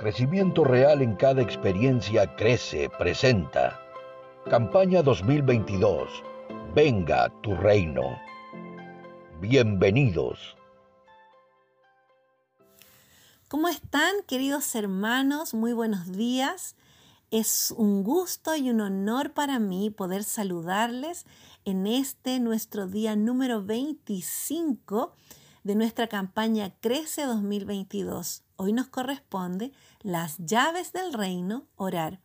Crecimiento Real en cada experiencia crece, presenta. Campaña 2022. Venga tu reino. Bienvenidos. ¿Cómo están, queridos hermanos? Muy buenos días. Es un gusto y un honor para mí poder saludarles en este nuestro día número 25 de nuestra campaña Crece 2022. Hoy nos corresponde las llaves del reino, orar.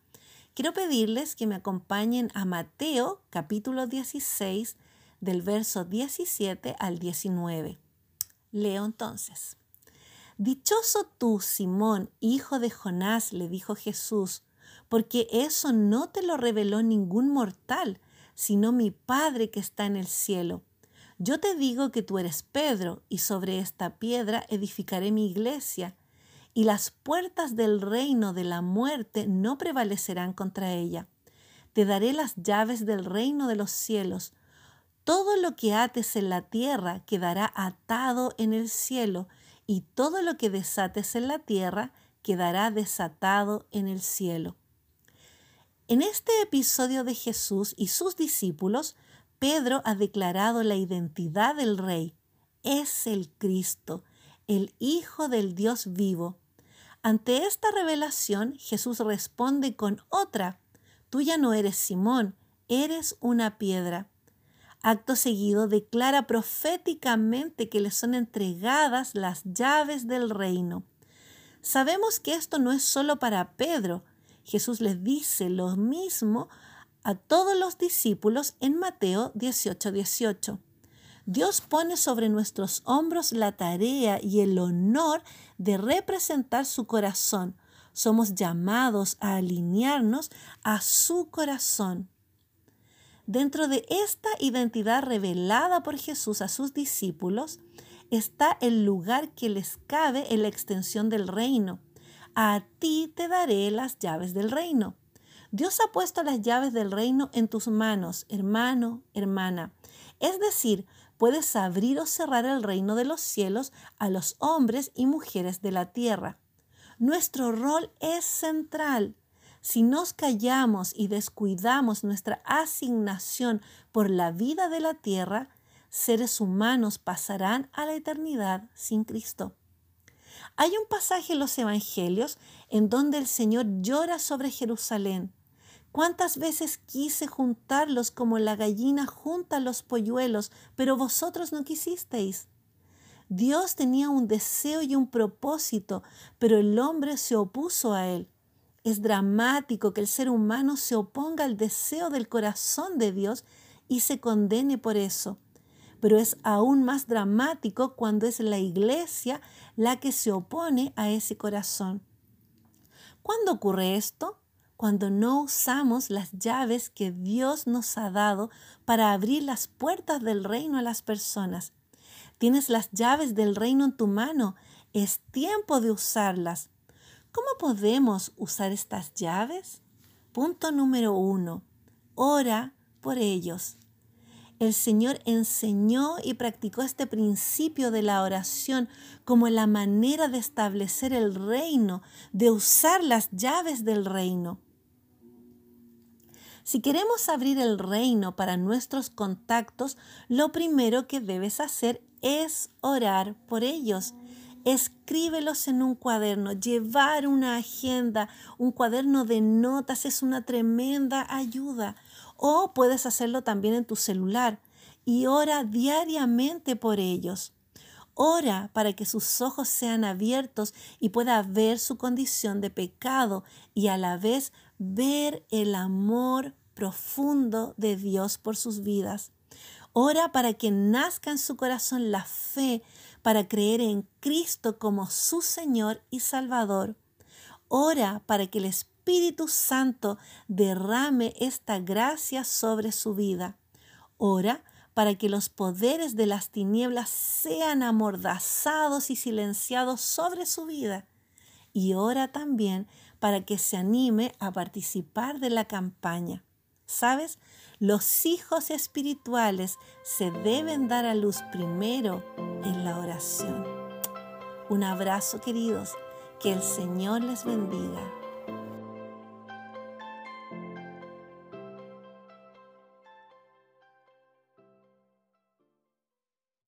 Quiero pedirles que me acompañen a Mateo capítulo 16 del verso 17 al 19. Leo entonces. Dichoso tú, Simón, hijo de Jonás, le dijo Jesús, porque eso no te lo reveló ningún mortal, sino mi Padre que está en el cielo. Yo te digo que tú eres Pedro, y sobre esta piedra edificaré mi iglesia, y las puertas del reino de la muerte no prevalecerán contra ella. Te daré las llaves del reino de los cielos. Todo lo que ates en la tierra quedará atado en el cielo, y todo lo que desates en la tierra quedará desatado en el cielo. En este episodio de Jesús y sus discípulos, Pedro ha declarado la identidad del Rey. Es el Cristo, el Hijo del Dios vivo. Ante esta revelación, Jesús responde con otra. Tú ya no eres Simón, eres una piedra. Acto seguido declara proféticamente que le son entregadas las llaves del reino. Sabemos que esto no es solo para Pedro. Jesús les dice lo mismo a todos los discípulos en Mateo 18, 18. Dios pone sobre nuestros hombros la tarea y el honor de representar su corazón. Somos llamados a alinearnos a su corazón. Dentro de esta identidad revelada por Jesús a sus discípulos está el lugar que les cabe en la extensión del reino. A ti te daré las llaves del reino. Dios ha puesto las llaves del reino en tus manos, hermano, hermana. Es decir, puedes abrir o cerrar el reino de los cielos a los hombres y mujeres de la tierra. Nuestro rol es central. Si nos callamos y descuidamos nuestra asignación por la vida de la tierra, seres humanos pasarán a la eternidad sin Cristo. Hay un pasaje en los Evangelios en donde el Señor llora sobre Jerusalén ¿Cuántas veces quise juntarlos como la gallina junta los polluelos, pero vosotros no quisisteis? Dios tenía un deseo y un propósito, pero el hombre se opuso a él. Es dramático que el ser humano se oponga al deseo del corazón de Dios y se condene por eso. Pero es aún más dramático cuando es la iglesia la que se opone a ese corazón. ¿Cuándo ocurre esto? Cuando no usamos las llaves que Dios nos ha dado para abrir las puertas del reino a las personas. Tienes las llaves del reino en tu mano. Es tiempo de usarlas. ¿Cómo podemos usar estas llaves? Punto número uno. Ora por ellos. El Señor enseñó y practicó este principio de la oración como la manera de establecer el reino, de usar las llaves del reino. Si queremos abrir el reino para nuestros contactos, lo primero que debes hacer es orar por ellos. Escríbelos en un cuaderno, llevar una agenda, un cuaderno de notas es una tremenda ayuda. O puedes hacerlo también en tu celular y ora diariamente por ellos. Ora para que sus ojos sean abiertos y pueda ver su condición de pecado y a la vez ver el amor profundo de Dios por sus vidas. Ora para que nazca en su corazón la fe para creer en Cristo como su Señor y Salvador. Ora para que el Espíritu Santo derrame esta gracia sobre su vida. Ora para que los poderes de las tinieblas sean amordazados y silenciados sobre su vida. Y ora también para que se anime a participar de la campaña. ¿Sabes? Los hijos espirituales se deben dar a luz primero en la oración. Un abrazo queridos, Que el Señor les bendiga.